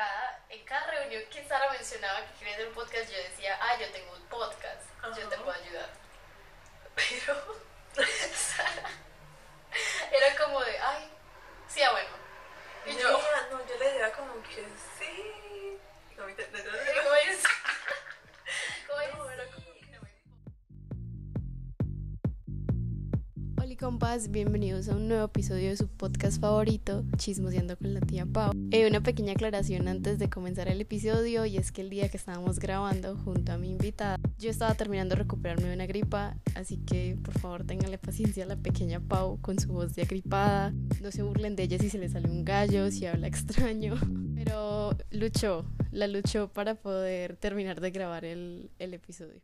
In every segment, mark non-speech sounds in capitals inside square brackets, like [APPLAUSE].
cada, en cada reunión que Sara mencionaba que quería hacer un podcast, yo decía, ah, yo tengo un podcast, yo te puedo ayudar. Pero Sara era como de, ay, sí, ah, bueno. Y yo, no, yo le decía como que sí. Que- ¿cómo es? ¿Cómo es? No, era como que- Hola compas, bienvenidos a un nuevo episodio de su podcast favorito, Chismoseando con la tía Pau. Eh, una pequeña aclaración antes de comenzar el episodio y es que el día que estábamos grabando junto a mi invitada, yo estaba terminando de recuperarme de una gripa, así que por favor ténganle paciencia a la pequeña Pau con su voz de agripada. No se burlen de ella si se le sale un gallo, si habla extraño, [LAUGHS] pero luchó, la luchó para poder terminar de grabar el, el episodio.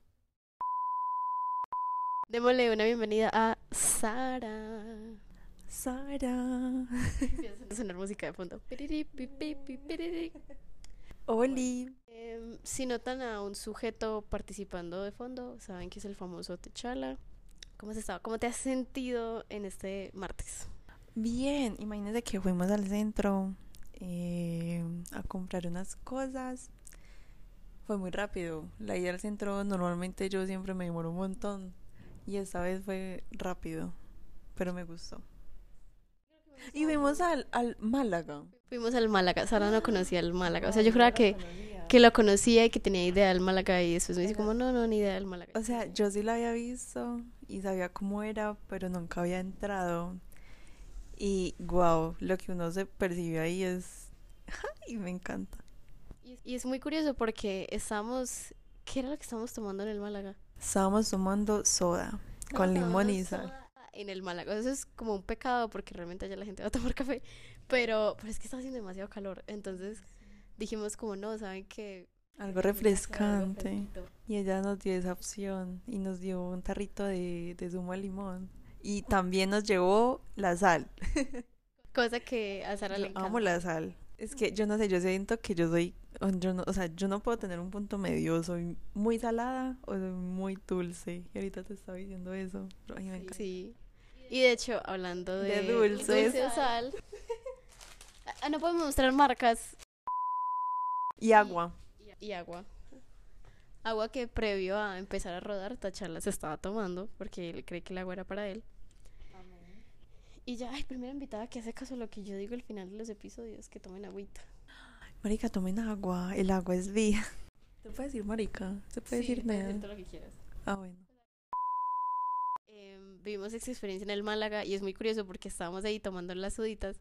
Démosle una bienvenida a Sara. Sara. Empieza a sonar música de fondo. Oli. Em, si notan a un sujeto participando de fondo, saben que es el famoso Techala. ¿Cómo has estado? ¿Cómo te has sentido en este martes? Bien, imagínense que fuimos al centro eh, a comprar unas cosas. Fue muy rápido. La ida al centro, normalmente yo siempre me demoro un montón. Y esta vez fue rápido. Pero me gustó. Y fuimos al, al Málaga. Fuimos al Málaga. Sara no conocía el Málaga. O sea, yo juraba que, que lo conocía y que tenía idea del Málaga y después me dice como, no, no, ni idea del Málaga. O sea, yo sí la había visto y sabía cómo era, pero nunca había entrado. Y wow, lo que uno se percibe ahí es... [LAUGHS] Y me encanta. Y, y es muy curioso porque estamos... ¿Qué era lo que estábamos tomando en el Málaga? Estábamos tomando soda con limón y sal. En el Málaga. Eso es como un pecado porque realmente allá la gente va a tomar café. Pero, pero es que está haciendo demasiado calor. Entonces dijimos como no, ¿saben que Algo refrescante. Y ella nos dio esa opción y nos dio un tarrito de, de zumo de limón. Y también nos llevó la sal. [LAUGHS] Cosa que a Sara le Yo encanta. amo la sal. Es que yo no sé, yo siento que yo soy, o yo no, o sea, yo no puedo tener un punto medio, soy muy salada o soy muy dulce. Y ahorita te estaba diciendo eso, pero a mí me encanta. Sí. Y de hecho, hablando de, De dulces. dulce sal. [LAUGHS] Ah, no podemos mostrar marcas Y agua. y agua. Agua que previo a empezar a rodar, Tachala se estaba tomando porque él cree que el agua era para él. Y ya, ay, primera invitada que hace caso a lo que yo digo al final de los episodios, que tomen agüita. Marica, tomen agua, el agua es vida. [LAUGHS] ¿Se puede decir marica? ¿Se puede Sí, decir nada? lo que quieras. Ah, bueno. Vivimos esa experiencia en el Málaga y es muy curioso porque estábamos ahí tomando las suditas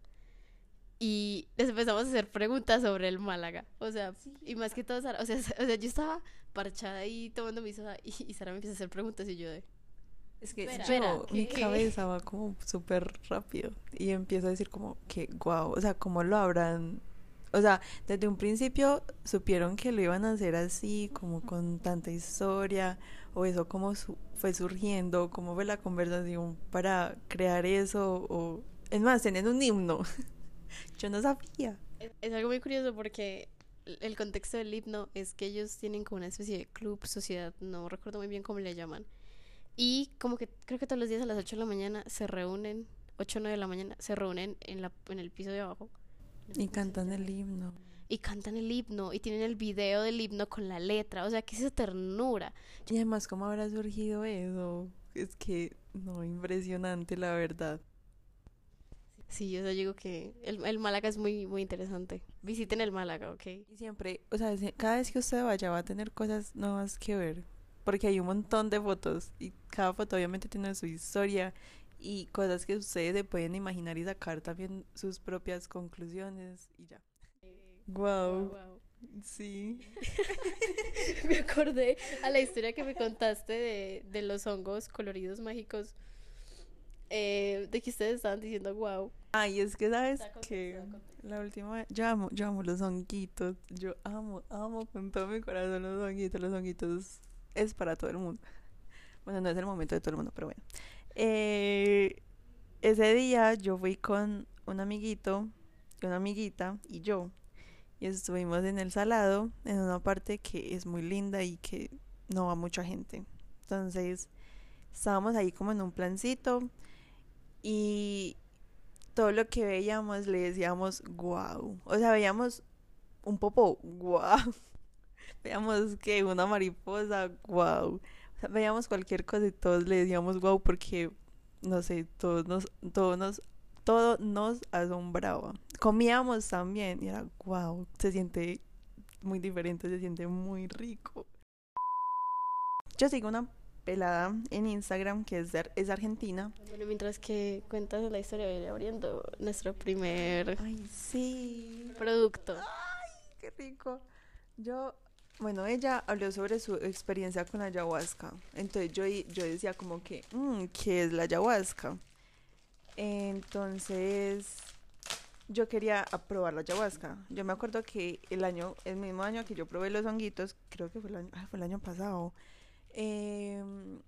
y les empezamos a hacer preguntas sobre el Málaga. O sea, y más que todo, Sara, o sea, [LAUGHS] o sea, yo estaba parchada ahí tomando mi soda y, y Sara me empieza a hacer preguntas y yo de... Es que Espera, yo, espera, mi ¿qué? cabeza va como súper rápido y empiezo a decir como que guau, o sea, cómo lo habrán, o sea, desde un principio supieron que lo iban a hacer así, como con tanta historia, o eso cómo su- fue surgiendo, cómo fue la conversación para crear eso, o es más, tener un himno. [LAUGHS] Yo no sabía. Es, algo muy curioso porque el el contexto del himno es que ellos tienen como una especie de club, sociedad, no recuerdo muy bien cómo le llaman. Y como que creo que todos los días a las 8 de la mañana se reúnen, 8 o 9 de la mañana, se reúnen en, la, en el piso de abajo. Y cantan el himno. y cantan el himno y tienen el video del himno con la letra, o sea, que esa ternura. Y además, ¿cómo habrá surgido eso? Es que, no, impresionante, la verdad. Sí, yo digo que el, el Málaga es muy, muy interesante. Visiten el Málaga, ¿ok? Y siempre, o sea, cada vez que usted vaya va a tener cosas nuevas que ver, porque hay un montón de fotos y cada foto obviamente tiene su historia y cosas que ustedes se pueden imaginar y sacar también sus propias conclusiones y ya. Wow, sí. [LAUGHS] me acordé a la historia que me contaste de, de los hongos coloridos mágicos, eh, de que ustedes estaban diciendo wow. Ay, es que sabes que la última vez, yo amo, yo amo los honguitos, yo amo, amo con todo mi corazón los honguitos, los honguitos es para todo el mundo. Bueno, no es el momento de todo el mundo, pero bueno. Eh, ese día yo fui con un amiguito, una amiguita y yo. Y estuvimos en el salado, en una parte que es muy linda y que no va mucha gente. Entonces, estábamos ahí como en un plancito y todo lo que veíamos le decíamos wow. O sea, veíamos un popo, wow. [LAUGHS] Veíamos que una mariposa, wow. Veíamos cualquier cosa y todos le decíamos wow porque, no sé, todos nos, todos nos, todo nos asombraba. Comíamos también y era wow, se siente muy diferente, se siente muy rico. Yo sigo una pelada en Instagram que es, de- es argentina. Bueno, mientras que cuentas la historia, voy abriendo nuestro primer Ay, sí. producto. Qué rico. Yo, bueno, ella habló sobre su experiencia con la ayahuasca. Entonces yo, yo decía como que, "Mm, ¿qué es la ayahuasca? Entonces yo quería probar la ayahuasca. Yo me acuerdo que el año, el mismo año que yo probé los honguitos, creo que fue el año, ah, fue el año pasado, em,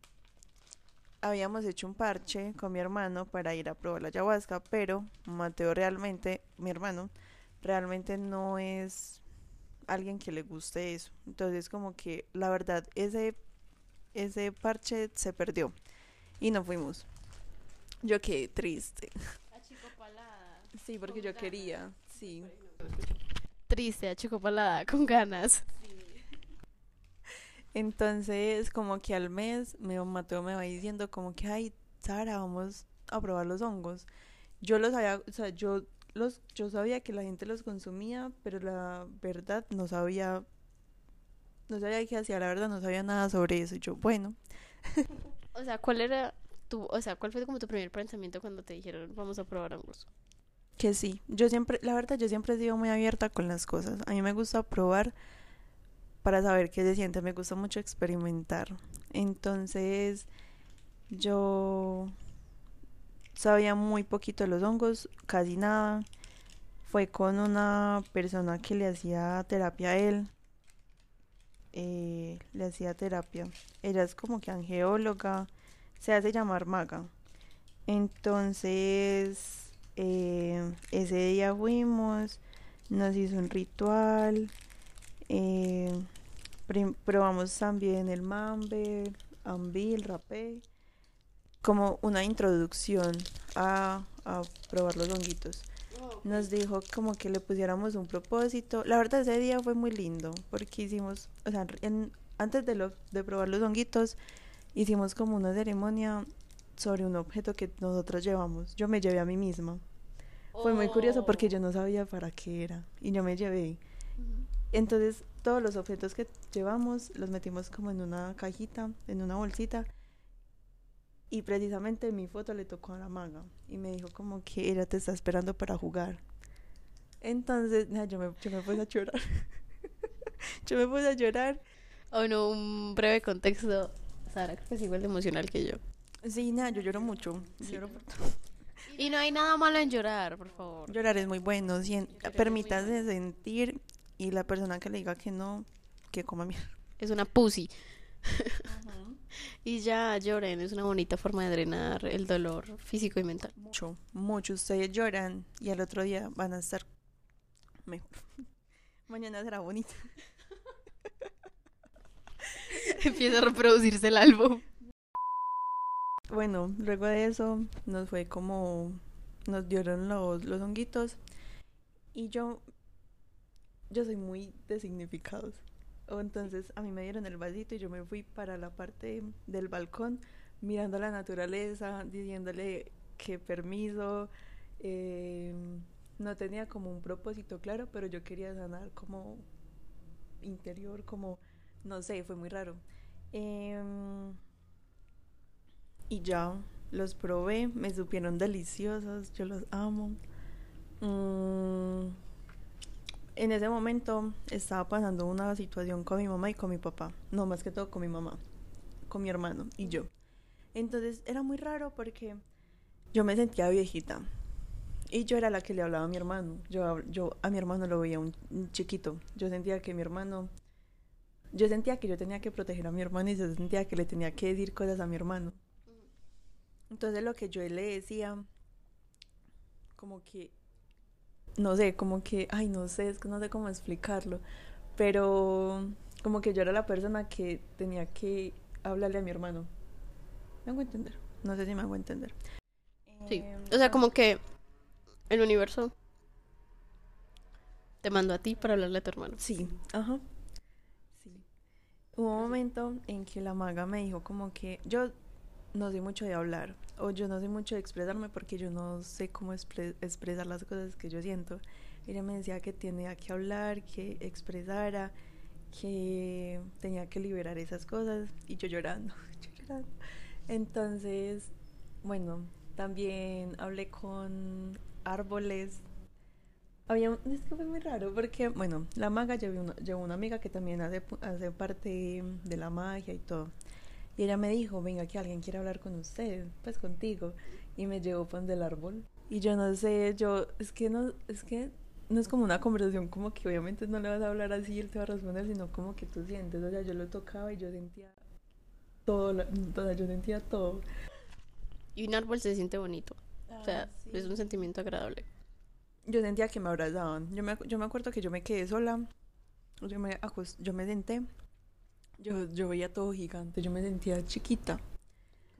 habíamos hecho un parche con mi hermano para ir a probar la ayahuasca, pero Mateo realmente, mi hermano, realmente no es alguien que le guste eso. Entonces como que la verdad ese ese parche se perdió y no fuimos. Yo quedé triste. Sí, porque yo quería. Sí. Triste, achicopalada, con ganas. Entonces, como que al mes, mi Mateo me va diciendo como que, ay, Sara, vamos a probar los hongos. Yo los había, o sea, yo los, yo sabía que la gente los consumía, pero la verdad no sabía, no sabía qué hacía, la verdad no sabía nada sobre eso. Y yo, bueno, O sea, ¿cuál era tu, o sea, cuál fue como tu primer pensamiento cuando te dijeron vamos a probar hongos? que sí. Yo siempre, la verdad, yo siempre he sido muy abierta con las cosas. A mí me gusta probar para saber qué se siente. Me gusta mucho experimentar. Entonces, yo sabía muy poquito de los hongos, casi nada. Fue con una persona que le hacía terapia a él. Eh, le hacía terapia. Ella es como que angeóloga. Se hace llamar maga. Entonces, eh, ese día fuimos, nos hizo un ritual. eh, probamos también el mambe, ambil, rapé. Como una introducción a, a probar los honguitos. Nos dijo como que le pusiéramos un propósito. La verdad ese día fue muy lindo porque hicimos, o sea, en- antes de, lo, de probar los honguitos, hicimos como una ceremonia sobre un objeto que nosotros llevamos. Yo me llevé a mí misma. Fue muy curioso porque yo no sabía para qué era y yo me llevé. Entonces todos los objetos que llevamos los metimos como en una cajita, en una bolsita. Y precisamente mi foto le tocó a la maga y me dijo como que ella te está esperando para jugar. Entonces, nada, yo me, yo me puse a llorar. [LAUGHS] yo me puse a llorar. O no, un breve contexto. Sara creo que es igual de emocional que yo. Sí, nada, yo lloro mucho. Sí. Lloro por todo. Y no hay nada malo en llorar, por favor. Llorar es muy bueno. muy permítase sentir y la persona que le diga que no, que coma mierda. Es una pussy. Y ya lloren, es una bonita forma de drenar el dolor físico y mental. Mucho, mucho. Ustedes lloran y al otro día van a estar mejor. [LAUGHS] Mañana será bonito. [LAUGHS] Empieza a reproducirse el álbum. Bueno, luego de eso nos fue como nos dieron los, los honguitos y yo yo soy muy de significados. O entonces a mí me dieron el vasito y yo me fui para la parte del balcón mirando la naturaleza, diciéndole que permiso. eh, no tenía como un propósito claro, pero yo quería sanar como interior, como no sé, fue muy raro. Em, y ya los probé, me supieron deliciosos, yo los amo. Mm, en ese momento estaba pasando una situación con mi mamá y con mi papá, no más que todo con mi mamá, con mi hermano y yo. Entonces era muy raro porque yo me sentía viejita y yo era la que le hablaba a mi hermano. Yo, yo a mi hermano lo veía un, un chiquito. Yo sentía que mi hermano, yo sentía que yo tenía que proteger a mi hermano y yo sentía que le tenía que decir cosas a mi hermano. Entonces lo que yo le decía, como que, no sé, como que, ay, no sé, es que no sé cómo explicarlo, pero como que yo era la persona que tenía que hablarle a mi hermano. ¿Me hago entender? No sé si me hago entender. Sí. Em, O sea, como que el universo Te mando a ti para hablarle a tu hermano. Sí, ajá. Sí. Hubo un momento en que la maga me dijo como que yo no soy mucho de hablar o yo no soy mucho de expresarme porque yo no sé cómo expre- expresar las cosas que yo siento. Ella me decía que tenía que hablar, que expresara, que tenía que liberar esas cosas y yo llorando, [LAUGHS] llorando. Entonces, bueno, también hablé con árboles. Había un- es que fue muy raro porque, bueno, la maga llevó una, una amiga que también hace, hace parte de la magia y todo. Y ella me dijo, venga, que alguien quiere hablar con usted, pues contigo. Y me llevó pan del árbol. Y yo no sé, yo, es que no, es que no es como una conversación como que obviamente no le vas a hablar así y él te va a responder, sino como que tú sientes. O sea, yo lo tocaba y yo sentía todo, la- o sea, yo sentía todo. Y un árbol se siente bonito. O sea, Ah, sí. es un sentimiento agradable. Yo sentía que me abrazaban. Yo me, yo me acuerdo que yo me quedé sola. Yo me, yo me senté. Yo, yo veía todo gigante. Yo me sentía chiquita.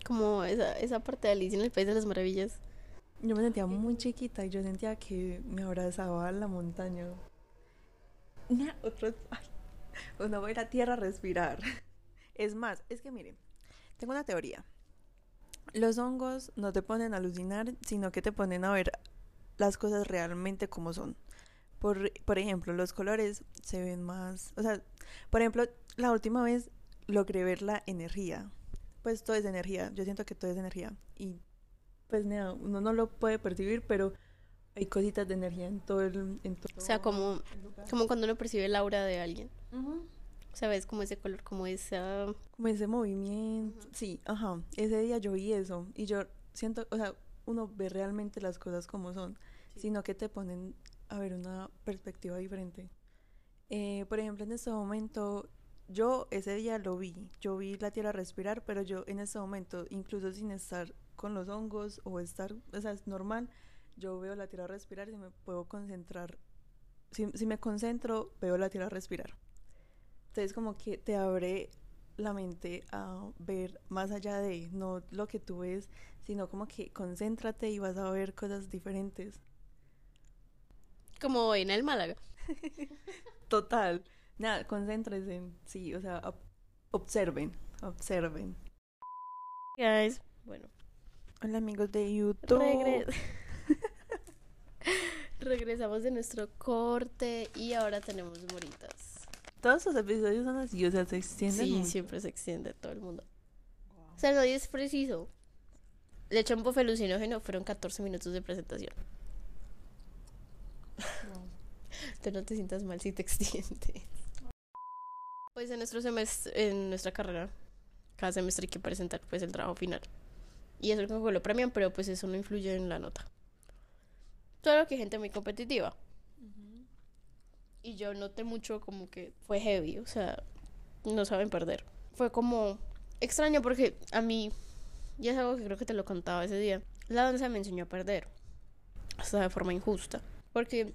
Como esa, esa parte de Alicia en el País de las Maravillas. Yo me sentía muy chiquita y yo sentía que me abrazaba la montaña. Nah, otro, ay, uno va a ir a tierra a respirar. Es más, es que miren, tengo una teoría. Los hongos no te ponen a alucinar, sino que te ponen a ver las cosas realmente como son. Por, por ejemplo, los colores se ven más... O sea, por ejemplo, la última vez logré ver la energía. Pues todo es energía. Yo siento que todo es energía. Y pues nada, uno no lo puede percibir, pero hay cositas de energía en todo el... En todo O sea, como, como cuando uno percibe el aura de alguien. O sea, ves como ese color, como esa... Como ese movimiento. Sí, ajá. Ese día yo vi eso. Y yo siento, o sea, uno ve realmente las cosas como son, sino que te ponen a ver una perspectiva diferente. Eh, por ejemplo, en este momento, yo ese día lo vi. Yo vi la tierra respirar, pero yo en este momento, incluso sin estar con los hongos o estar, o sea, es normal, yo veo la tierra respirar y me puedo concentrar. Si, si me concentro, veo la tierra respirar. Entonces como que te abre la mente a ver más allá de no lo que tú ves, sino como que concéntrate y vas a ver cosas diferentes. Como en el Málaga. [LAUGHS] Total. Nada, concéntrense. Sí, o sea, ob- observen, observen. Guys, bueno. Hola amigos de YouTube. Regre- [LAUGHS] Regresamos de nuestro corte y ahora tenemos moritas. Todos los episodios son así, o sea, se extienden. Sí, mucho. siempre se extiende todo el mundo. O sea, no es preciso. Le echó un buff alucinógeno, fueron 14 minutos de presentación. [LAUGHS] Tú no te sientas mal si te extiende. Pues en nuestro semestre, en nuestra carrera, cada semestre hay que presentar pues el trabajo final. Y eso como que lo premian, pero pues eso no influye en la nota. Solo que hay gente muy competitiva. Y yo noté mucho como que fue heavy, o sea, no saben perder. Fue como extraño porque a mí, y es algo que creo que te lo contaba ese día, la danza me enseñó a perder, hasta de forma injusta. Porque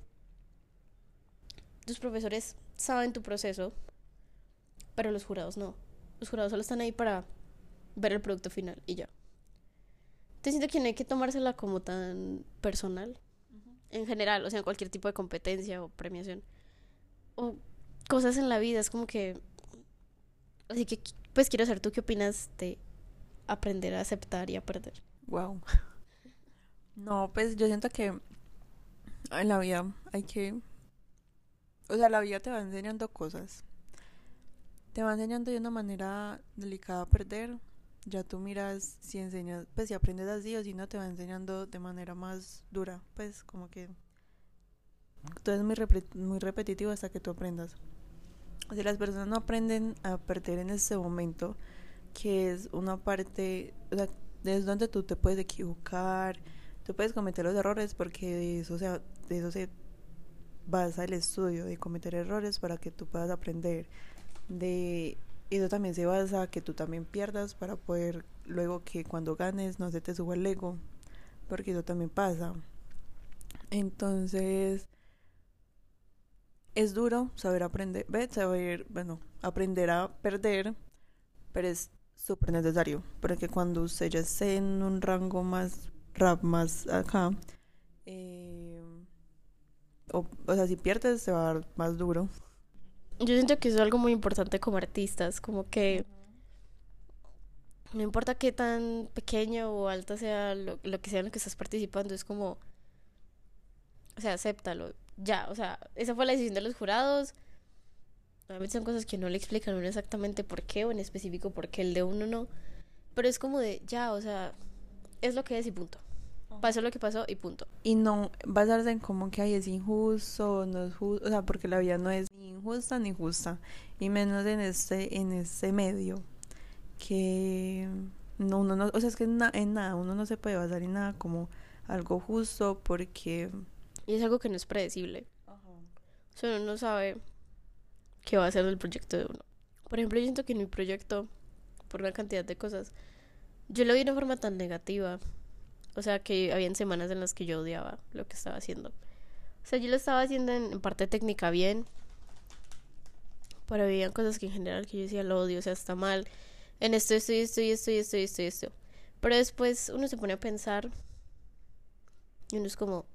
tus profesores saben tu proceso, pero los jurados no. Los jurados solo están ahí para ver el producto final y ya. Te siento que no hay que tomársela como tan personal. En general, o sea, en cualquier tipo de competencia o premiación. O cosas en la vida, es como que... Así que, pues quiero saber tú qué opinas de aprender a aceptar y a perder. Wow. [LAUGHS] No, pues yo siento que en la vida hay que... O sea, la vida te va enseñando cosas. Te va enseñando de una manera delicada a perder. Ya tú miras si enseñas, pues si aprendes así o si no, te va enseñando de manera más dura. Pues como que todo es muy, repre- muy repetitivo hasta que tú aprendas. Si las personas no aprenden a perder en ese momento, que es una parte, o sea, es donde tú te puedes equivocar, tú puedes cometer los errores porque de eso se, de eso se basa el estudio, de cometer errores para que tú puedas aprender. De eso también se basa que tú también pierdas para poder luego que cuando ganes no se te suba el ego, porque eso también pasa. Entonces, es duro saber aprender, saber, bueno, aprender a perder, pero es súper necesario, porque cuando usted ya esté en un rango más rap, más acá, eh, o, o sea, si pierdes te va a dar más duro. Yo siento que eso es algo muy importante como artistas, como que no importa qué tan pequeño o alto sea lo, lo que sea en lo que estás participando, es como, o sea, acéptalo, ya, o sea, esa fue la decisión de los jurados. Obviamente son cosas que no le explican uno exactamente por qué o en específico por qué el de uno no, pero es como de, ya, o sea, es lo que es y punto. Pasó lo que pasó y punto. Y no basarse en como que ay, es injusto, no es justo, o sea, porque la vida no es ni injusta ni justa, y menos en este, en este medio, que no, uno no, o sea, es que en, na- en nada, uno no se puede basar en nada como algo justo porque... Y es algo que no es predecible. O sea, uno no sabe qué va a hacer del proyecto de uno. Por ejemplo, yo siento que en mi proyecto, por una cantidad de cosas, yo lo vi de una forma tan negativa. O sea, que habían semanas en las que yo odiaba lo que estaba haciendo. O sea, yo lo estaba haciendo en, parte técnica bien, pero había cosas que en general que yo decía lo odio, o sea, está mal. En esto, esto, esto, esto, esto, esto, esto. Pero después uno se pone a pensar y uno es como,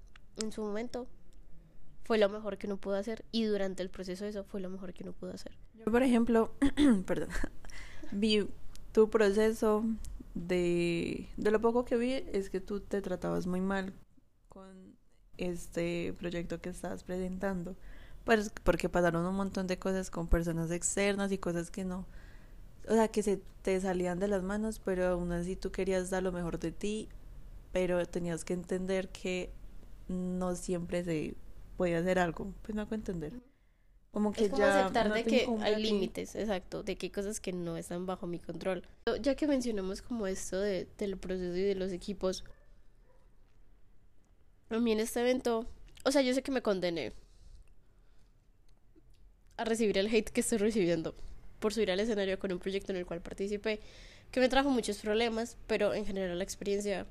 en su momento, fue lo mejor que uno pudo hacer y durante el proceso eso fue lo mejor que uno pudo hacer. Yo, por ejemplo, [CLEARS THROAT] perdón, [LAUGHS] vi tu proceso de, de lo poco que vi es que tú te tratabas muy mal con este proyecto que estabas presentando, pues porque pasaron un montón de cosas con personas externas y cosas que no, o sea, que se te salían de las manos, pero aún así tú querías dar lo mejor de ti, pero tenías que entender que no siempre se puede hacer algo, pues no hago entender. Como que es como ya aceptar no de que hay límites, exacto, de que hay cosas que no están bajo mi control. Ya que mencionamos como esto de, del proceso y de los equipos, a mí en este evento, o sea, yo sé que me condené a recibir el hate que estoy recibiendo por subir al escenario con un proyecto en el cual participé, que me trajo muchos problemas, pero en general la experiencia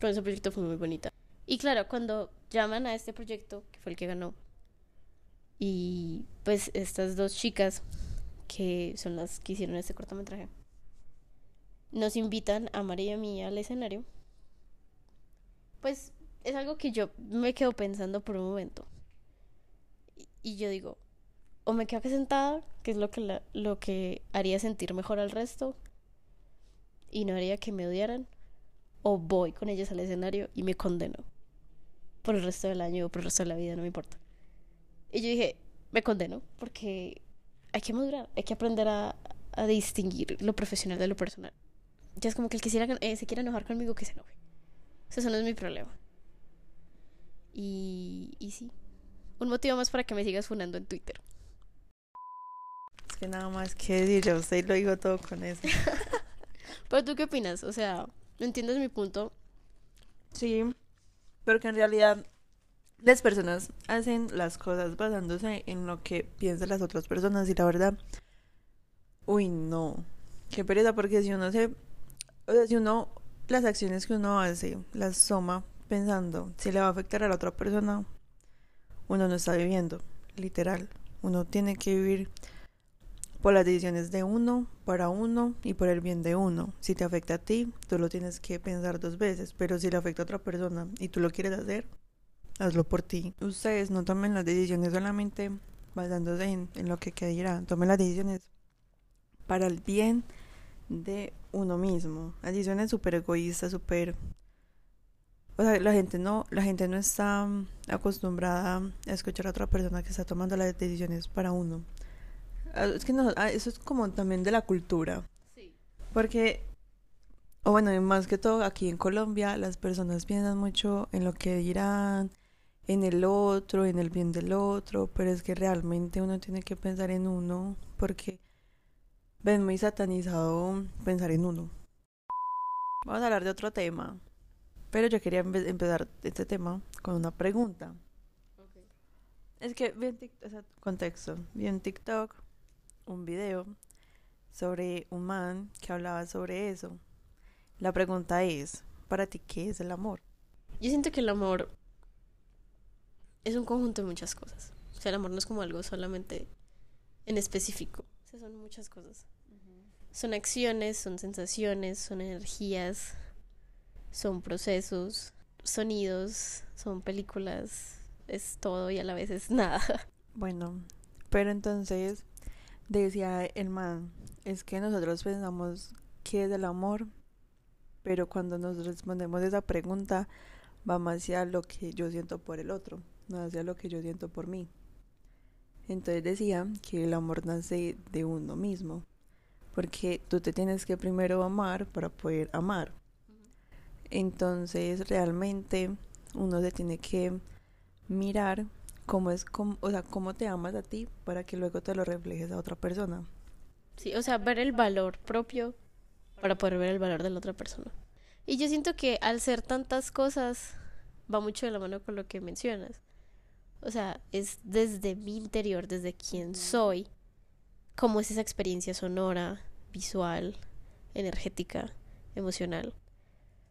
con ese proyecto fue muy bonita. Y claro, cuando llaman a este proyecto, que fue el que ganó, y pues estas dos chicas, que son las que hicieron este cortometraje, nos invitan a María y a mí al escenario, pues es algo que yo me quedo pensando por un momento. Y, yo digo, o me quedo aquí sentada, que es lo que, la- lo que haría sentir mejor al resto, y no haría que me odiaran, o voy con ellas al escenario y me condeno por el resto del año o por el resto de la vida, no me importa. Y yo dije, me condeno porque hay que madurar, hay que aprender a, a distinguir lo profesional de lo personal. Ya es como que el que quiera, eh, se quiera enojar conmigo, que se enoje. O sea, eso no es mi problema. Y, y sí, un motivo más para que me sigas funando en Twitter. Es que nada más que decir, ya usted lo dijo todo con eso. [LAUGHS] Pero tú qué opinas? O sea, ¿no entiendes mi punto? Sí, pero que en realidad las personas hacen las cosas basándose en lo que piensan las otras personas y la verdad, uy, no, qué pereza, porque si uno se, o sea, si uno, las acciones que uno hace, las toma pensando si le va a afectar a la otra persona, uno no está viviendo, literal, uno tiene que vivir por las decisiones de uno, para uno y por el bien de uno. Si te afecta a ti, tú lo tienes que pensar dos veces, pero si le afecta a otra persona y tú lo quieres hacer, hazlo por ti. Ustedes no tomen las decisiones solamente basándose en, en lo que que dirán, tomen las decisiones para el bien de uno mismo. Las decisiones súper egoístas, súper... O sea, la gente no, la gente no está mm, acostumbrada a escuchar a otra persona que está tomando las decisiones para uno. Ah, Es que no, ah, eso es como también de la cultura. Sí. Porque, o bueno, más que todo aquí en Colombia, las personas piensan mucho en lo que dirán, en el otro, en el bien del otro, pero es que realmente uno tiene que pensar en uno, porque ven muy satanizado pensar en uno. Vamos a hablar de otro tema, pero yo quería empe- empezar este tema con una pregunta. Es que vi en TikTok, o sea, contexto, vi en TikTok un video sobre un man que hablaba sobre eso. La pregunta es, para ti, ¿qué es el amor? Yo siento que el amor es un conjunto de muchas cosas. O sea, el amor no es como algo solamente en específico. O sea, son muchas cosas. Son acciones, son sensaciones, son energías, son procesos, sonidos, son películas, es todo y a la vez es nada. [LAUGHS] Bueno, pero entonces decía el man, es que nosotros pensamos que es el amor, pero cuando nos respondemos esa pregunta va más hacia lo que yo siento por el otro, no hacia lo que yo siento por mí. Entonces decía que el amor nace de uno mismo, porque tú te tienes que primero amar para poder amar. Entonces realmente uno se tiene que mirar cómo es, cómo, o sea, cómo te amas a ti para que luego te lo reflejes a otra persona. Sí, o sea, ver el valor propio para poder ver el valor de la otra persona. Y yo siento que al ser tantas cosas va mucho de la mano con lo que mencionas. O sea, es desde mi interior, desde quién soy, cómo es esa experiencia sonora, visual, energética, emocional.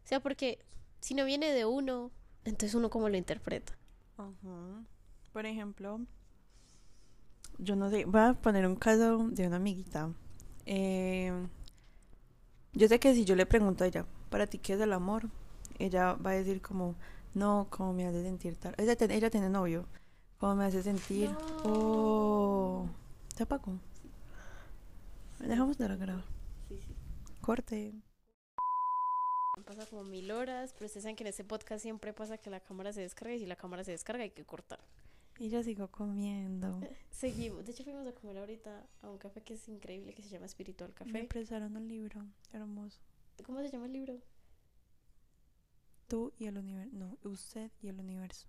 O sea, porque si no viene de uno, entonces uno cómo lo interpreta. Ajá. Por ejemplo, yo no sé, voy a poner un caso de una amiguita. Eh, yo sé que si yo le pregunto a ella, ¿para ti qué es el amor? Ella va a decir como, no, ¿cómo me hace sentir tal? Ella, ella tiene novio. ¿Cómo me hace sentir? Oh, ¿se apagó? Dejamos de grabar. Corte. Pasa como mil horas, pero ustedes saben que en este podcast siempre pasa que la cámara se descarga y si la cámara se descarga hay que cortar. Y yo sigo comiendo. [LAUGHS] Seguimos. De hecho, fuimos a comer ahorita a un café que es increíble, que se llama Espiritual Me Café. prestaron un libro hermoso. ¿Cómo se llama el libro? Tú y el universo. No, usted y el universo.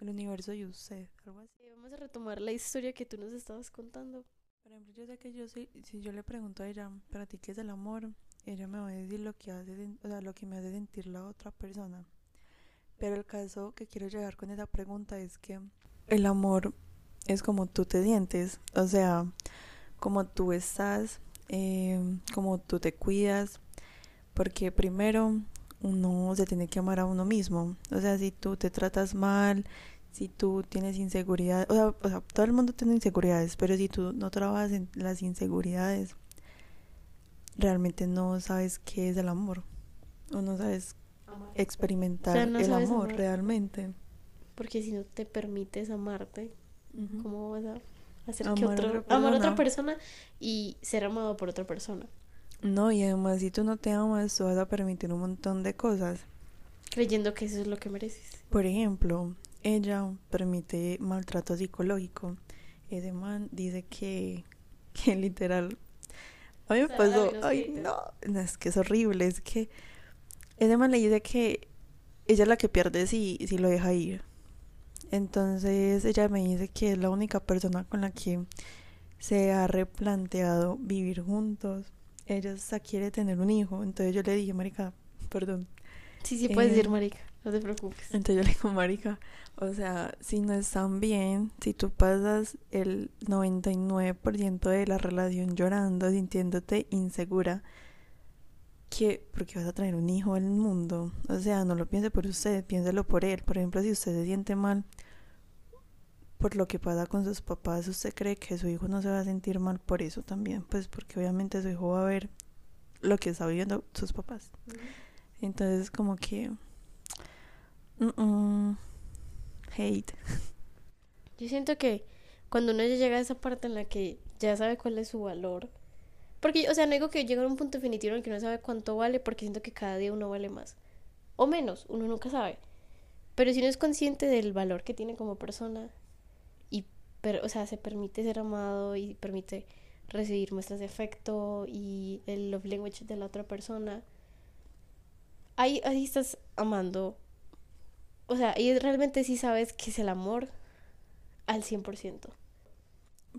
El universo y usted. Algo así. Eh, Vamos a retomar la historia que tú nos estabas contando. Por ejemplo, yo sé que yo sí, si yo le pregunto a ella, ¿para ti qué es el amor? Ella me va a decir lo que hace, o sea, lo que me hace sentir la otra persona. Pero el caso que quiero llegar con esa pregunta es que el amor es como tú te sientes, o sea, como tú estás, eh, como tú te cuidas, porque primero uno se tiene que amar a uno mismo, o sea, si tú te tratas mal, si tú tienes inseguridad, o sea, o sea, todo el mundo tiene inseguridades, pero si tú no trabajas en las inseguridades, realmente no sabes qué es el amor, o no sabes experimentar O sea, no el sabes amor amar. realmente. Porque si no te permites amarte, Ujú. ¿cómo vas a hacer Amar que a otro, otra amar a otra persona y ser amado por otra persona? No, y además si tú no te amas, tú vas a permitir un montón de cosas. Creyendo que eso es lo que mereces. Por ejemplo, ella permite maltrato psicológico. Ese man dice que, [LAUGHS] que literal... A mí me O sea, pasó... ay, no, no, es que es horrible. Es que ese man le dice que ella es la que pierde si, si lo deja ir. Entonces ella me dice que es la única persona con la que se ha replanteado vivir juntos. Ella quiere tener un hijo. Entonces yo le dije, marica, perdón. Sí, sí, puedes Eh, decir, marica, no te preocupes. Entonces yo le digo, marica, o sea, si no están bien, si tú pasas el 99% de la relación llorando, sintiéndote insegura, que porque vas a traer un hijo al mundo, o sea, no lo piense por usted, piénselo por él. Por ejemplo, si usted se siente mal por lo que pasa con sus papás, ¿usted cree que su hijo no se va a sentir mal por eso también? Pues porque obviamente su hijo va a ver lo que está viviendo sus papás. Entonces, como que. hate. Yo siento que cuando uno ya llega a esa parte en la que ya sabe cuál es su valor. Porque, o sea, no digo que llega a un punto definitivo en el que uno sabe cuánto vale, porque siento que cada día uno vale más. O menos, uno nunca sabe. Pero si uno es consciente del valor que tiene como persona, pero, o sea, se permite ser amado y permite recibir muestras de afecto y el love language de la otra persona, ahí, ahí estás amando. O sea, ahí realmente sí sabes que es el amor al 100%.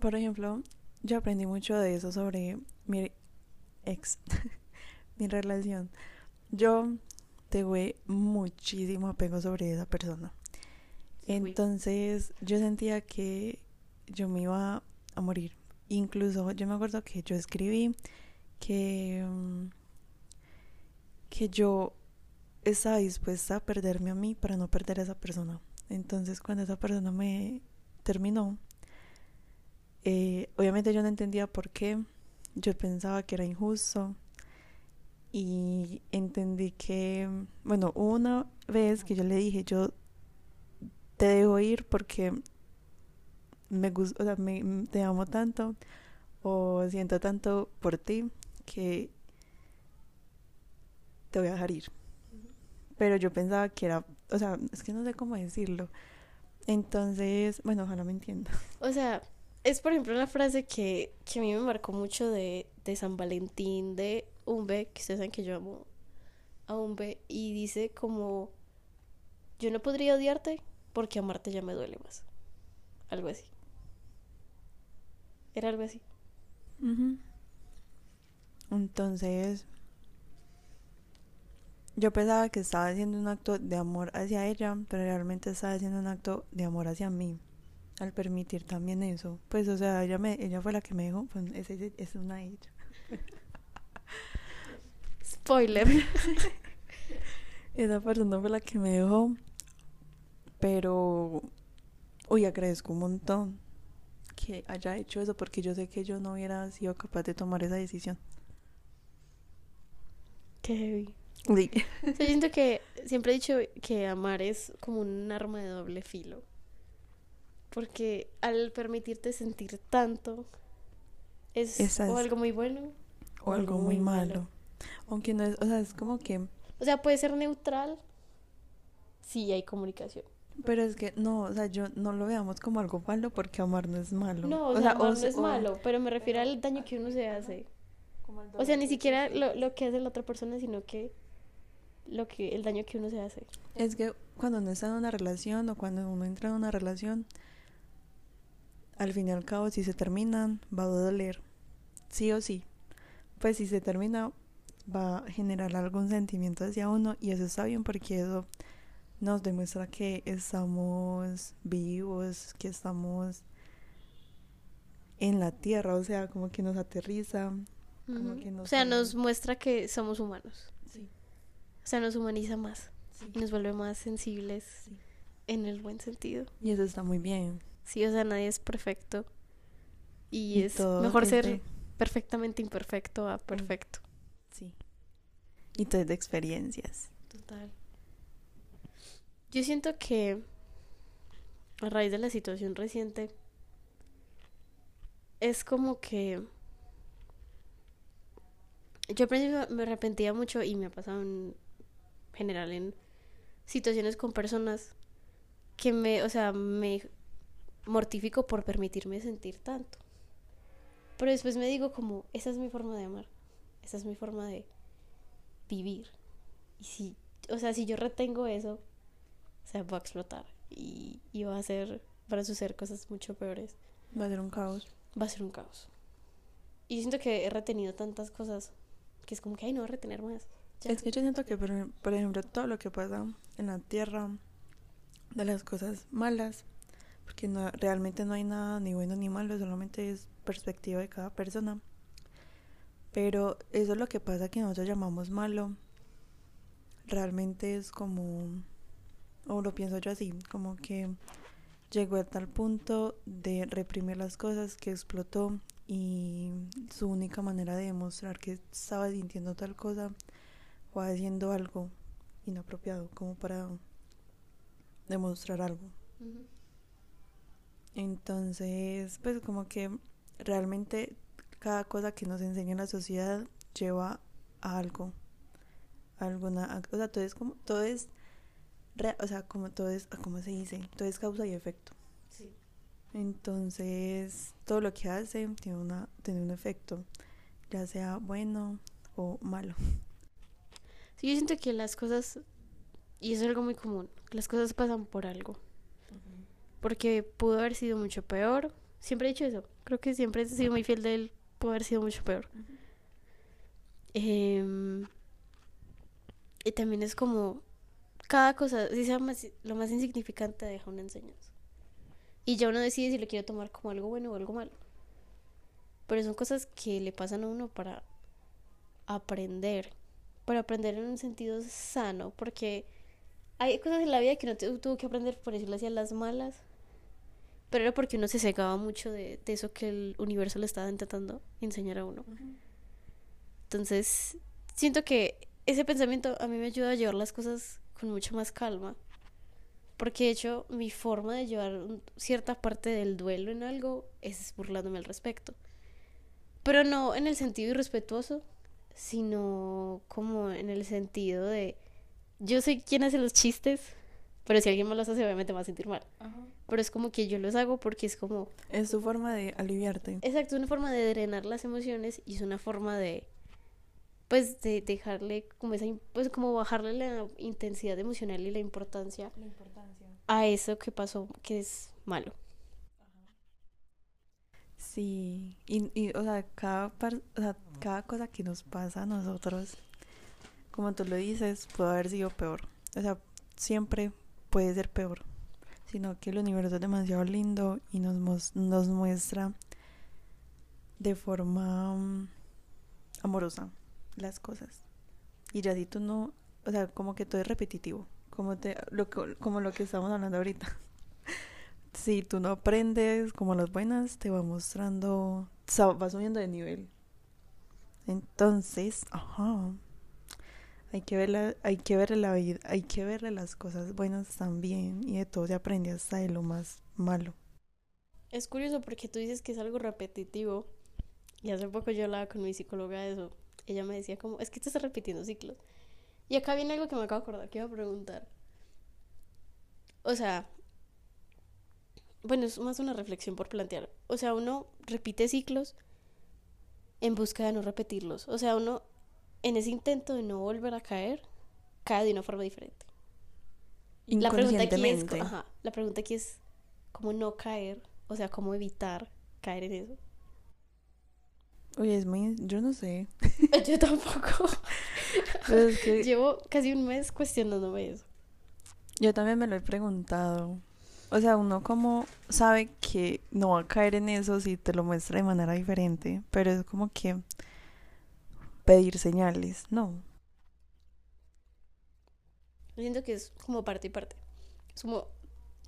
Por ejemplo, yo aprendí mucho de eso sobre mi ex, [LAUGHS] mi relación. Yo tuve muchísimo apego sobre esa persona. Entonces, yo sentía que yo me iba a morir. Incluso yo me acuerdo que yo escribí que, mm, que yo estaba dispuesta a perderme a mí para no perder a esa persona. Entonces, cuando esa persona me terminó, eh, obviamente yo no entendía por qué. Yo pensaba que era injusto. Y entendí que, bueno, hubo una vez que yo le dije, yo te dejo ir porque me gusta, o sea, me, te amo tanto o siento tanto por ti que te voy a dejar ir. Pero yo pensaba que era, o sea, es que no sé cómo decirlo. Entonces, bueno, ojalá me entienda. O sea, es por ejemplo una frase que, que a mí me marcó mucho de, de San Valentín, de Umbe, que ustedes saben que yo amo a Umbe, y dice como, yo no podría odiarte porque amarte ya me duele más. Algo así. Era algo así. Entonces, yo pensaba que estaba haciendo un acto de amor hacia ella, pero realmente estaba haciendo un acto de amor hacia mí. Al permitir también eso. Pues, o sea, ella, me, ella fue la que me dijo, pues, es, es, es una ella. Spoiler. [LAUGHS] Esa persona fue la que me dejó. Pero, uy, agradezco un montón que haya hecho eso porque yo sé que yo no hubiera sido capaz de tomar esa decisión. Qué heavy. Sí. Yo siento que siempre he dicho que amar es como un arma de doble filo. Porque al permitirte sentir tanto, es o es- algo muy bueno O algo muy malo. Aunque no es, o sea, es como que, O sea, puede ser neutral si hay comunicación. Pero es que no, o sea, yo no lo veamos como algo malo porque amar no es malo. No, o sea, amar no es malo, pero me refiero al daño que uno se hace. O sea, ni siquiera lo, lo que hace la otra persona, sino que lo que el daño que uno se hace. Es que cuando uno está en una relación o cuando uno entra en una relación, al fin y al cabo, si se terminan, va a doler. Sí o sí. Pues si se termina, va a generar algún sentimiento hacia uno y eso está bien porque eso nos demuestra que estamos vivos, que estamos en la tierra, o sea, como que nos aterriza. Como que no O sea, nos muestra que somos humanos. Sí, O sea, nos humaniza más sí, y nos vuelve más sensibles sí. en el buen sentido. Y eso está muy bien. Sí, o sea, nadie es perfecto. Y, Y es mejor ser perfectamente imperfecto a perfecto. Sí. Y todo es de experiencias. Total. Yo siento que a raíz de la situación reciente es como que yo al principio me arrepentía mucho y me ha pasado en general en situaciones con personas que me, o sea, me mortifico por permitirme sentir tanto. Pero después me digo como, esa es mi forma de amar, esa es mi forma de vivir. Y si, o sea, si yo retengo eso, o sea, va a explotar y, y va a ser, van a suceder cosas mucho peores. Va a ser un caos. Va a ser un caos. Y yo siento que he retenido tantas cosas que es como que, ay, no voy a retener más. Ya. Es que yo siento que, por, por ejemplo, todo lo que pasa en la tierra, de las cosas malas, porque no, realmente no hay nada ni bueno ni malo, solamente es perspectiva de cada persona. Pero eso es lo que pasa que nosotros llamamos malo. Realmente es como, o lo pienso yo así, como que llegó a tal punto de reprimir las cosas que explotó y su única manera de demostrar que estaba sintiendo tal cosa o haciendo algo inapropiado como para demostrar algo. Entonces, pues como que realmente cada cosa que nos enseña la sociedad lleva a algo, a alguna, o sea, todo es como, todo es, re- o sea, como todo es, ¿cómo se dice? Todo es causa y efecto. Sí. Entonces, todo lo que hace tiene, una, tiene un efecto, ya sea bueno o malo. Sí, yo siento que las cosas, y eso es algo muy común, que las cosas pasan por algo. Porque pudo haber sido mucho peor. Siempre he dicho eso. Creo que siempre he sido muy fiel de él. Pudo haber sido mucho peor. Em, y también es como cada cosa, si sea más- lo más insignificante, deja una enseñanza. Y ya uno decide si lo quiere tomar como algo bueno o algo malo. Pero son cosas que le pasan a uno para aprender. Para aprender en un sentido sano. Porque hay cosas en la vida que uno tu- tuvo que aprender, por decirlo así, a las malas. Pero era porque uno se cegaba mucho de, de eso que el universo le estaba intentando enseñar a uno. Entonces, siento que ese pensamiento a mí me ayuda a llevar las cosas con mucha más calma. Porque de hecho mi forma de llevar un- cierta parte del duelo en algo es burlándome al respecto. Pero no en el sentido irrespetuoso, sino como en el sentido de yo soy quien hace los chistes, pero si alguien me los hace obviamente me va a sentir mal. Pero es como que yo los hago porque es como Es tu forma de aliviarte. Exacto, es una forma de drenar las emociones y es una forma de pues de dejarle como esa pues como bajarle la intensidad emocional y la importancia La importancia. a eso que pasó que es malo. Sí, y, y o sea, cada, par- o sea, cada cosa que nos pasa a nosotros, como tú lo dices, puede haber sido peor. O sea, siempre puede ser peor. Sino que el universo es demasiado lindo y nos, nos muestra de forma mm, amorosa las cosas. Y ya si tú no, o sea, como que todo es repetitivo, como, te, lo, que- como lo que estamos hablando ahorita. [LAUGHS] Si tú no aprendes como las buenas, te va mostrando, o subiendo de nivel. Entonces, ajá, hay que ver la, hay que ver la vida, hay que verle las cosas buenas también y de todo se aprende hasta de lo más malo. Es curioso porque tú dices que es algo repetitivo y hace poco yo hablaba con mi psicóloga de eso. Ella me decía como, es que te estás repitiendo ciclos. Y acá viene algo que me acabo de acordar que iba a preguntar. O sea, bueno, es más una reflexión por plantear. O sea, uno repite ciclos en busca de no repetirlos. O sea, uno en ese intento de no volver a caer, cae de una forma diferente. La pregunta aquí es, ajá, la pregunta aquí es cómo no caer, o sea, cómo evitar caer en eso. Oye, es muy, yo no sé. [LAUGHS] Yo tampoco. [LAUGHS] Pero es que Llevo casi un mes cuestionándome eso. yo también me lo he preguntado. O sea, uno como sabe que no va a caer en eso si te lo muestra de manera diferente, pero es como que pedir señales, no. Siento que es como parte y parte. Es como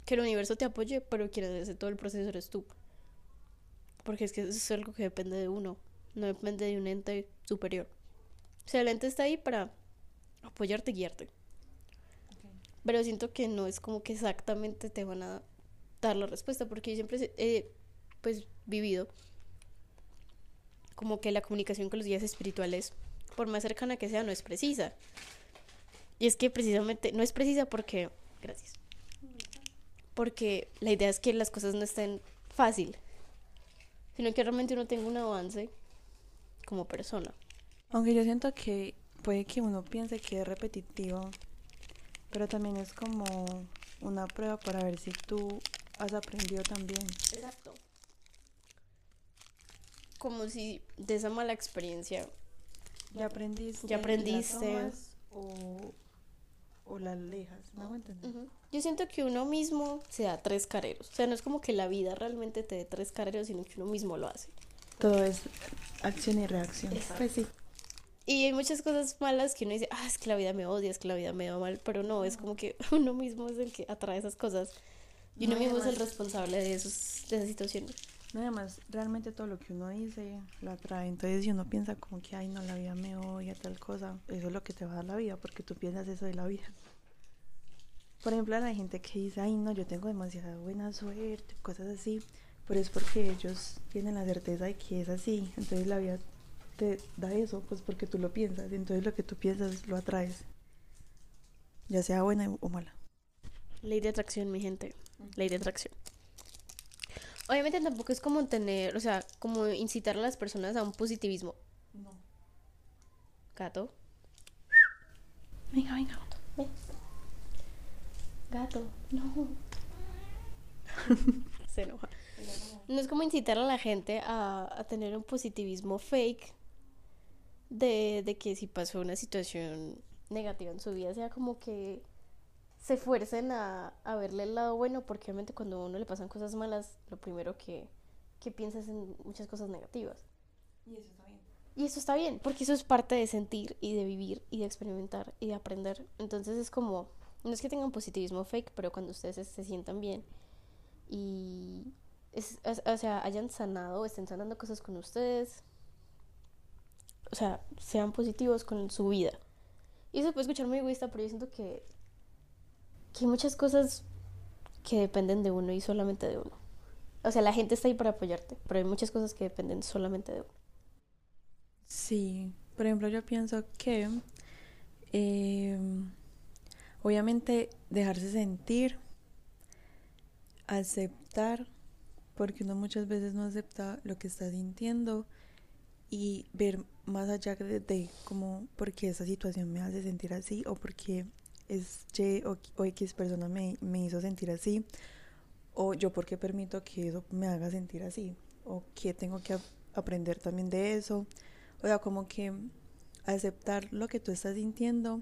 que el universo te apoye, pero quien hace todo el proceso eres tú. Porque es que eso es algo que depende de uno, no depende de un ente superior. O sea, el ente está ahí para apoyarte y guiarte. Pero siento que no es como que exactamente te van a dar la respuesta, porque yo siempre he pues vivido como que la comunicación con los guías espirituales, por más cercana que sea, no es precisa. Y es que precisamente no es precisa porque, gracias, porque la idea es que las cosas no estén fácil, sino que realmente uno tenga un avance como persona. Aunque yo siento que puede que uno piense que es repetitivo, pero también es como una prueba para ver si tú has aprendido también. Exacto. Como si de esa mala experiencia Ya aprendiste. Ya la aprendiste. tomas o, o la alejas, ¿me hago entender? Ujú. Yo siento que uno mismo se da tres careros. O sea, no es como que la vida realmente te dé tres careros, sino que uno mismo lo hace. Todo es acción y reacción. Pues sí. Y hay muchas cosas malas que uno dice, ah, es que la vida me odia, es que la vida me va mal, pero no, es como que [LAUGHS] uno mismo es el que atrae esas cosas. Y uno No, mismo es el responsable de, esos, de esas situaciones. No, además, realmente todo lo que uno dice lo atrae. Entonces, si uno piensa como que, ay, no, la vida me odia, tal cosa, eso es lo que te va a dar la vida, porque tú piensas eso de la vida. Por ejemplo, hay gente que dice, ay, no, yo tengo demasiada buena suerte, cosas así, pero es porque ellos tienen la certeza de que es así. Entonces, la vida te da eso, pues porque tú lo piensas. Entonces, lo que tú piensas lo atraes, ya sea buena o mala. Ley de atracción, mi gente. Ley de atracción. Obviamente tampoco es como tener, o sea, como incitar a las personas a un positivismo. No. Gato. Venga, venga. Gato. No. [LAUGHS] Se enoja. No es como incitar a la gente a, a tener un positivismo fake de, de que si pasó una situación negativa en su vida, sea como que se esfuercen a, a verle el lado bueno, porque obviamente cuando a uno le pasan cosas malas, lo primero que, que piensa es en muchas cosas negativas. Y eso está bien. Y eso está bien, porque eso es parte de sentir y de vivir y de experimentar y de aprender. Entonces es como, no es que tengan positivismo fake, pero cuando ustedes se, se sientan bien y, o sea, hayan sanado estén sanando cosas con ustedes, o sea, sean positivos con su vida. Y eso puede escuchar muy egoísta, pero yo siento que, que hay muchas cosas que dependen de uno y solamente de uno. O sea, la gente está ahí para apoyarte, pero hay muchas cosas que dependen solamente de uno. Sí, por ejemplo, yo pienso que eh, obviamente dejarse sentir, aceptar, porque uno muchas veces no acepta lo que está sintiendo y ver más allá de, de como por qué esa situación me hace sentir así o porque es Y o, X persona me, me hizo sentir así o yo porque permito que eso me haga sentir así o que tengo que ap- aprender también de eso. O sea como que aceptar lo que tú estás sintiendo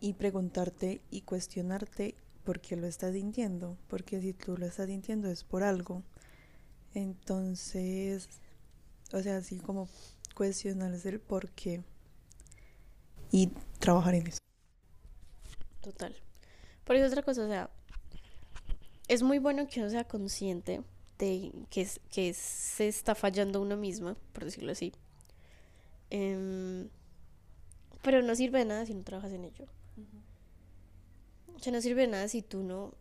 y preguntarte y cuestionarte por qué lo estás sintiendo porque si tú lo estás sintiendo es por algo entonces o sea así como cuestionarse el por qué y trabajar en eso Total. Por eso otra cosa, o sea, es muy bueno que uno sea consciente de que, se está fallando uno misma, por decirlo así. Em, pero no sirve de nada si no trabajas en ello. No sirve nada si tú no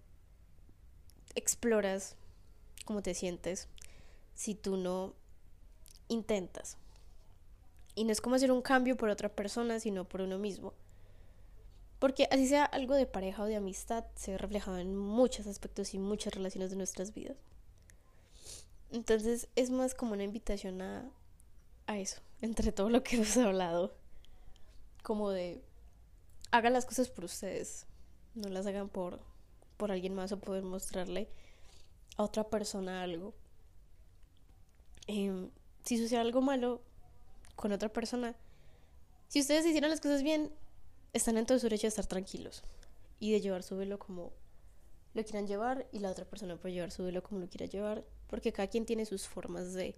exploras cómo te sientes, si tú no intentas. Y no es como hacer un cambio por otra persona, sino por uno mismo. Porque así sea algo de pareja o de amistad, se ve reflejado en muchos aspectos y muchas relaciones de nuestras vidas. Entonces es más como una invitación a, a eso, [LAUGHS] entre todo lo que hemos hablado. Como de, hagan las cosas por ustedes, no las hagan por, por alguien más o poder mostrarle a otra persona algo. Em, si sucede algo malo con otra persona, si ustedes hicieron las cosas bien, están en todo su derecho de estar tranquilos y de llevar su velo como lo quieran llevar y la otra persona puede llevar su velo como lo quiera llevar, porque cada quien tiene sus formas de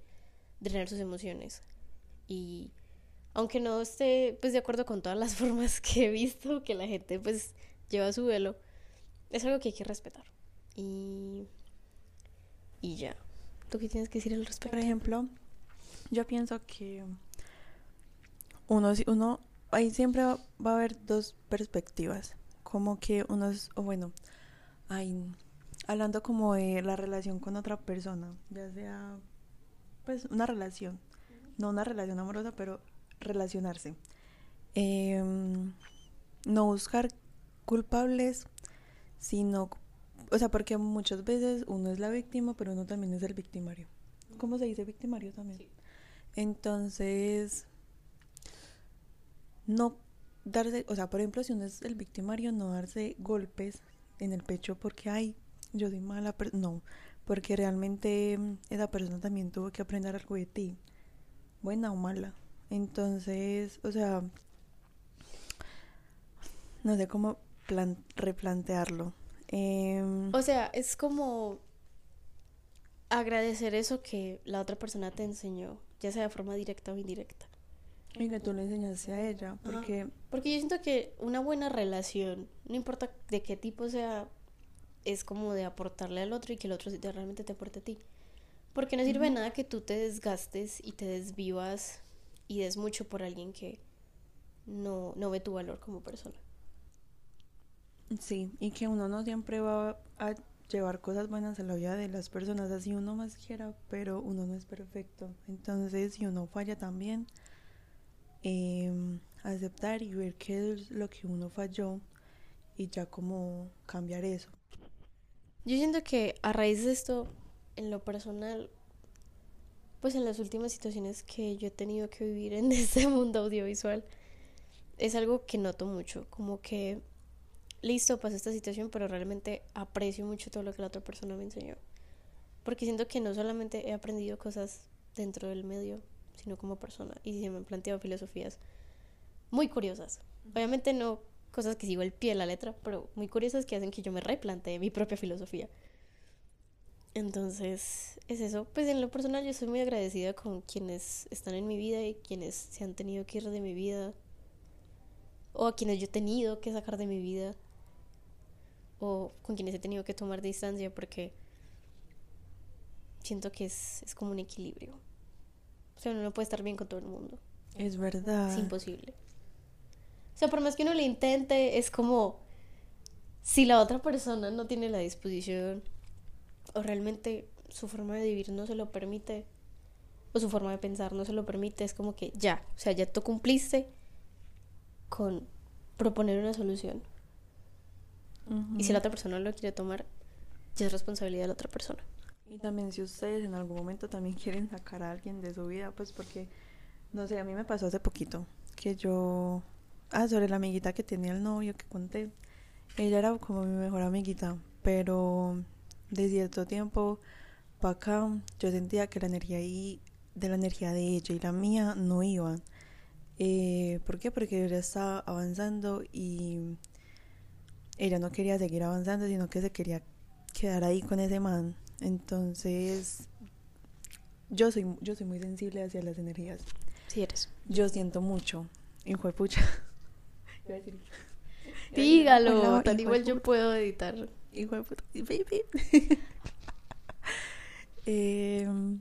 drenar sus emociones. Y aunque no esté pues de acuerdo con todas las [LAUGHS] formas que he visto que la gente pues lleva su velo, es algo que hay que respetar. Y y ya. ¿Tú qué tienes que decir al respecto? Por ejemplo, yo pienso que uno, uno ahí siempre va, a haber dos perspectivas. Como que uno es, o bueno, ahí, hablando como de la relación con otra persona, ya sea, pues, una relación, no una relación amorosa, pero relacionarse. Em, no buscar culpables, sino, o sea, porque muchas veces uno es la víctima, pero uno también es el victimario. ¿Cómo se dice victimario también? Entonces, no darse, o sea, por ejemplo, si uno es el victimario, no darse golpes en el pecho porque, ay, yo soy mala, per-". no, porque realmente esa persona también tuvo que aprender algo de ti, buena o mala. Entonces, o sea, no sé cómo replantearlo. Em, O sea, es como agradecer eso que la otra persona te enseñó, ya sea de forma directa o indirecta. y que tú le enseñaste a ella, porque Porque yo siento que una buena relación, no importa de qué tipo sea, es como de aportarle al otro y que el otro realmente te aporte a ti. Porque no sirve de nada que tú te desgastes y te desvivas y des mucho por alguien que no, no ve tu valor como persona. Sí, y que uno no siempre va a llevar cosas buenas a la vida de las personas, así uno más quiera, pero uno no es perfecto. Entonces, si uno falla también, em, aceptar y ver qué es lo que uno falló y ya como cambiar eso. Yo siento que a raíz de esto, en lo personal, pues en las últimas situaciones que yo he tenido que vivir en [LAUGHS] este mundo audiovisual, es algo que noto mucho, como que, listo, pasó esta situación, pero realmente aprecio mucho todo lo que la otra persona me enseñó. Porque siento que no solamente he aprendido cosas dentro del medio, sino como persona, y se me han planteado filosofías muy curiosas. Obviamente no cosas que sigo el pie de la letra, pero muy curiosas que hacen que yo me replantee mi propia filosofía. Entonces, es eso. Pues en lo personal yo soy muy agradecida con quienes están en mi vida y quienes se han tenido que ir de mi vida. O a quienes yo he tenido que sacar de mi vida. O con quienes he tenido que tomar distancia porque siento que es, es como un equilibrio. O sea, uno no puede estar bien con todo el mundo. Es verdad. Es imposible. O sea, por más que uno lo intente, es como si la otra persona no tiene la disposición o realmente su forma de vivir no se lo permite o su forma de pensar no se lo permite, es como que ya, o sea, ya tú cumpliste con proponer una solución. Y si la otra persona lo quiere tomar, ya es responsabilidad de la otra persona. Y también si ustedes en algún momento también [LAUGHS] quieren sacar a alguien de su vida, pues porque, no sé, a mí me pasó hace poquito que yo, ah, sobre la amiguita que tenía el novio que conté, ella era como mi mejor amiguita, pero de cierto tiempo para acá yo sentía que la energía ahí, de la energía de ella y la mía no iban. Eh, ¿Por qué? Porque ella estaba avanzando y ella no quería seguir avanzando, sino que se quería quedar ahí con ese man. Entonces, yo soy, yo soy muy sensible hacia las energías. Sí eres. Yo siento mucho. Hijo de pucha. [LAUGHS] Dígalo, Hola, tal igual yo puedo editar. Hijo de puta. [LAUGHS] Em,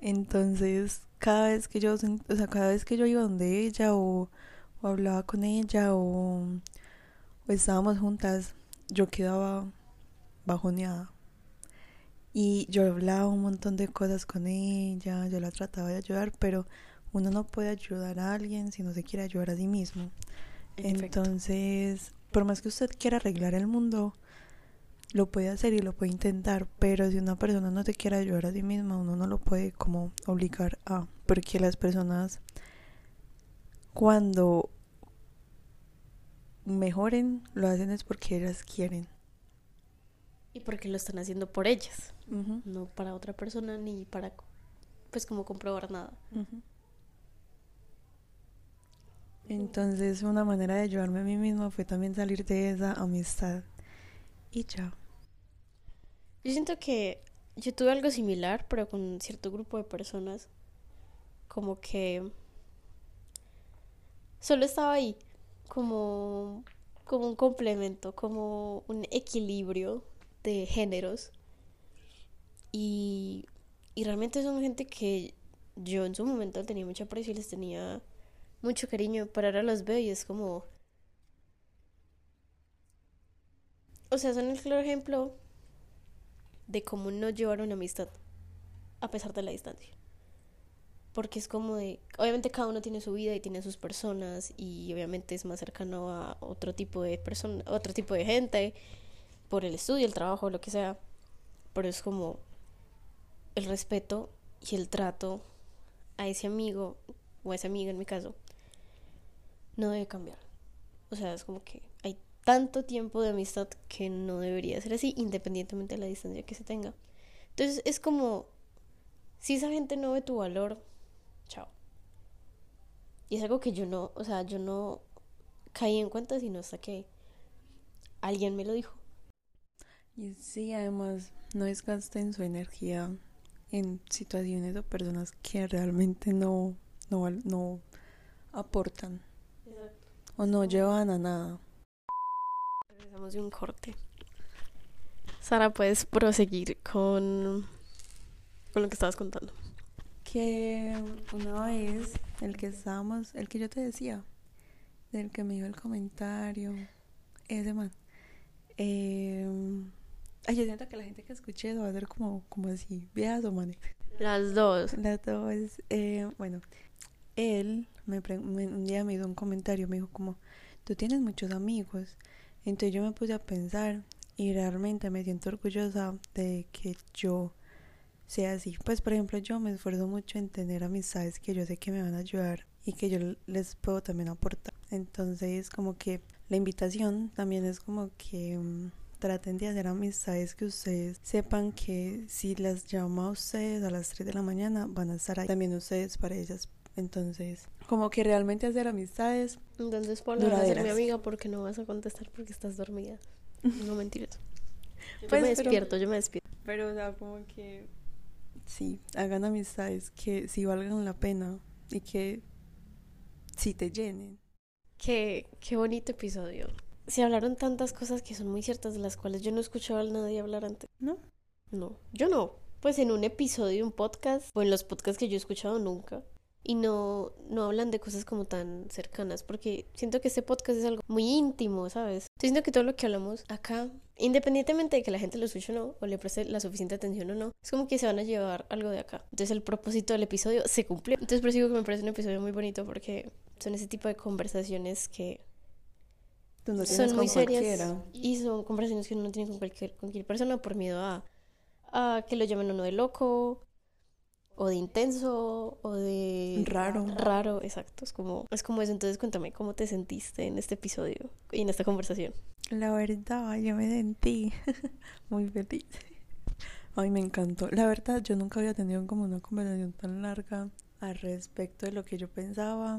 entonces, cada vez que yo, o sea, cada vez que yo iba donde ella o, o hablaba con ella o estábamos juntas, yo quedaba bajoneada. Y yo hablaba un montón de cosas con ella, yo la trataba de ayudar, pero uno no puede ayudar a alguien si no se quiere ayudar a sí mismo. Entonces, por más que usted quiera arreglar el mundo, lo puede hacer y lo puede intentar, pero si una persona no te quiere ayudar a sí misma, uno no lo puede como obligar a, porque las personas cuando mejoren, lo hacen es porque ellas quieren. Y porque lo están haciendo por ellas, no para otra persona ni para, pues, como comprobar nada. Entonces, una manera de ayudarme a mí misma fue también salir de esa amistad. Y ya. Yo siento que yo tuve algo similar, pero con cierto grupo de personas. Como que solo estaba ahí, como, como un complemento, como un equilibrio de géneros. Y, y realmente son gente que yo en su momento tenía mucho aprecio y les tenía mucho cariño, pero ahora los veo y es como... O sea, son el claro ejemplo de cómo no llevar una amistad a pesar de la distancia. Porque es como de, obviamente cada uno tiene su vida y tiene sus personas y obviamente es más cercano a otro tipo de persona, otro tipo de gente por el estudio, el trabajo, lo que sea. Pero es como el respeto y el trato a ese amigo o a esa amiga en mi caso no debe cambiar. O sea, es como que hay tanto tiempo de amistad que no debería ser así, independientemente de la distancia que se tenga. Entonces es como, si esa gente no ve tu valor, chao. Y es algo que yo no, o sea, yo no caí en cuenta sino hasta que alguien me lo dijo. Y sí, además, no desgasten su energía en situaciones o personas que realmente no, no, no aportan o no llevan a nada. Regresamos de un corte. Sara, puedes proseguir con, con lo que estabas contando. Que una vez, el que estábamos, el que yo te decía, del que me dio el comentario, ese man. Eh, ay, yo siento que la gente que escuche lo va a hacer como, como así, viejas o manes. Las dos. Las dos, eh, bueno, él me- un día me hizo un comentario, me dijo como, tú tienes muchos amigos. Entonces yo me puse a pensar y realmente me siento orgullosa de que yo sea así. Pues por ejemplo yo me esfuerzo mucho en tener amistades que yo sé que me van a ayudar y que yo les puedo también aportar. Entonces como que la invitación también es como que mm, traten de hacer amistades que ustedes sepan que si las llama a ustedes a las 3 de la mañana van a estar ahí también ustedes para ellas. Entonces, como que realmente hacer amistades. Entonces, Paula, vas a ser mi amiga porque no vas a contestar porque estás dormida. [LAUGHS] No mentiras. Yo Pues, me pero- despierto, yo me despierto. Pero, o sea, como que sí, hagan amistades que sí valgan la pena y que sí te llenen. Qué, qué bonito episodio. Se hablaron tantas cosas que son muy ciertas de las cuales yo no he escuchado a nadie hablar antes. ¿No? No, yo no. Pues en un episodio un podcast o en los podcasts que yo he escuchado nunca. y no, no hablan de cosas como tan cercanas, porque siento que este podcast es algo muy íntimo, ¿sabes? Yo siento que todo lo que hablamos acá, independientemente de que la gente lo escuche o no, o le preste la suficiente atención o no, es como que se van a llevar algo de acá. Entonces el propósito del episodio se cumplió. Entonces por eso digo que me parece un episodio muy bonito porque son ese tipo de conversaciones que son muy serias cualquiera. y son conversaciones que uno no tiene con cualquier, con cualquier persona por miedo a, a que lo llamen uno de loco o de intenso o de Raro. raro, exacto, es como es como eso, entonces cuéntame cómo te sentiste en este episodio y en esta conversación. La verdad, yo me sentí [LAUGHS] muy feliz. Ay, me encantó. La verdad, yo nunca había tenido como una conversación tan larga al respecto de lo que yo pensaba.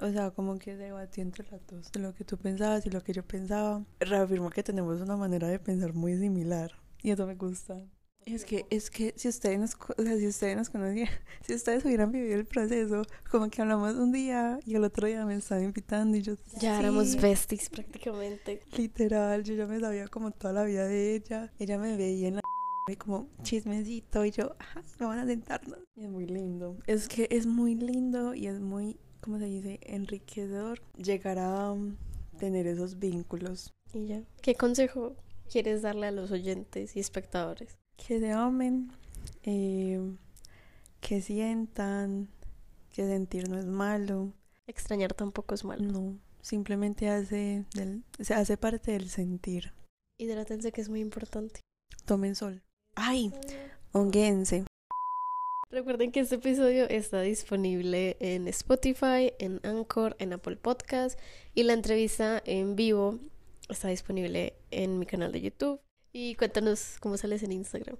O sea, como que debatí entre las dos de lo que tú pensabas y lo que yo pensaba. Reafirmo que tenemos una manera de pensar muy similar. Y eso me gusta. Es que, es que si ustedes nos, o sea, si ustedes nos conocían, [LAUGHS] si ustedes hubieran vivido el proceso, como que hablamos un día y el otro día me estaban invitando y yo Ya éramos besties prácticamente. Literal, yo ya me sabía como toda la vida de ella. Ella me veía en la [LAUGHS] y como chismecito y yo, ajá, vamos a sentarnos. Y es muy lindo. Es que es muy lindo y es muy, ¿cómo se dice? Enriquecedor llegar a um, tener esos vínculos. Y ya. ¿Qué consejo quieres darle a los oyentes y espectadores? Que se amen, eh, que sientan, que sentir no es malo. Extrañar tampoco es malo. No, simplemente hace, del, se hace parte del sentir. Hidrátense que es muy importante. Tomen sol. Ay, honguense. Recuerden que este episodio está disponible en Spotify, en Anchor, en Apple Podcast y la entrevista en vivo está disponible en mi canal de YouTube. Y cuéntanos cómo sales en Instagram.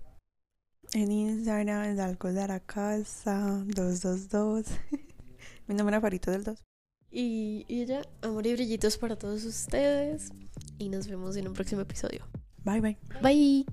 En Instagram es algo de la casa 222. Mi número favorito del 2. Y, y ya, amor y brillitos para todos ustedes. Y nos vemos en un próximo episodio. Bye bye. Bye.